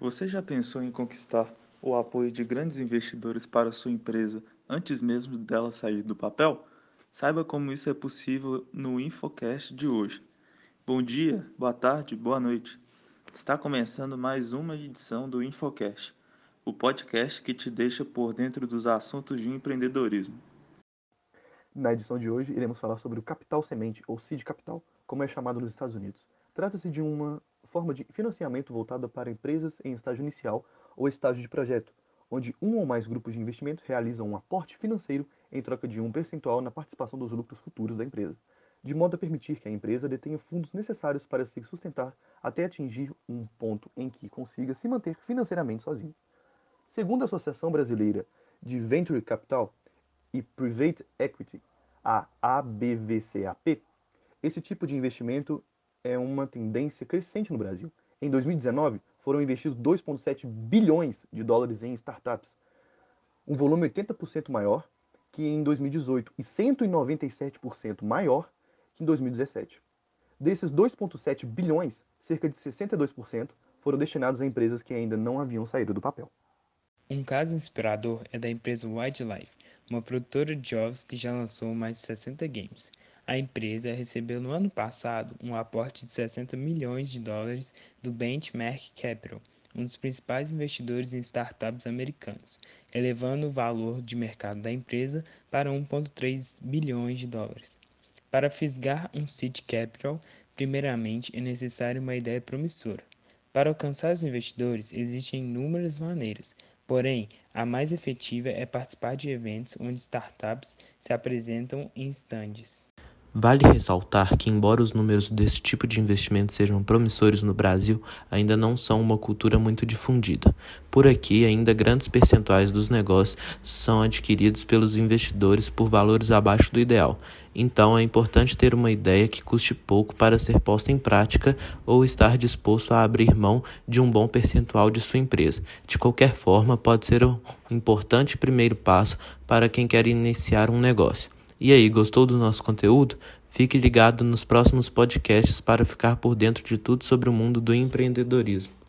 Você já pensou em conquistar o apoio de grandes investidores para sua empresa antes mesmo dela sair do papel? Saiba como isso é possível no Infocast de hoje. Bom dia, boa tarde, boa noite. Está começando mais uma edição do Infocast, o podcast que te deixa por dentro dos assuntos de empreendedorismo. Na edição de hoje, iremos falar sobre o capital semente, ou seed capital, como é chamado nos Estados Unidos. Trata-se de uma forma de financiamento voltada para empresas em estágio inicial ou estágio de projeto, onde um ou mais grupos de investimento realizam um aporte financeiro em troca de um percentual na participação dos lucros futuros da empresa, de modo a permitir que a empresa detenha fundos necessários para se sustentar até atingir um ponto em que consiga se manter financeiramente sozinho. Segundo a Associação Brasileira de Venture Capital e Private Equity, a ABVCAP, esse tipo de investimento é uma tendência crescente no Brasil. Em 2019, foram investidos 2,7 bilhões de dólares em startups, um volume 80% maior que em 2018 e 197% maior que em 2017. Desses 2,7 bilhões, cerca de 62% foram destinados a empresas que ainda não haviam saído do papel. Um caso inspirador é da empresa Wildlife, uma produtora de jogos que já lançou mais de 60 games. A empresa recebeu no ano passado um aporte de 60 milhões de dólares do Benchmark Capital, um dos principais investidores em startups americanos, elevando o valor de mercado da empresa para 1,3 bilhões de dólares. Para fisgar um seed capital, primeiramente é necessário uma ideia promissora. Para alcançar os investidores, existem inúmeras maneiras, porém, a mais efetiva é participar de eventos onde startups se apresentam em stands. Vale ressaltar que, embora os números desse tipo de investimento sejam promissores no Brasil, ainda não são uma cultura muito difundida. Por aqui, ainda grandes percentuais dos negócios são adquiridos pelos investidores por valores abaixo do ideal. Então, é importante ter uma ideia que custe pouco para ser posta em prática ou estar disposto a abrir mão de um bom percentual de sua empresa. De qualquer forma, pode ser um importante primeiro passo para quem quer iniciar um negócio. E aí, gostou do nosso conteúdo? Fique ligado nos próximos podcasts para ficar por dentro de tudo sobre o mundo do empreendedorismo.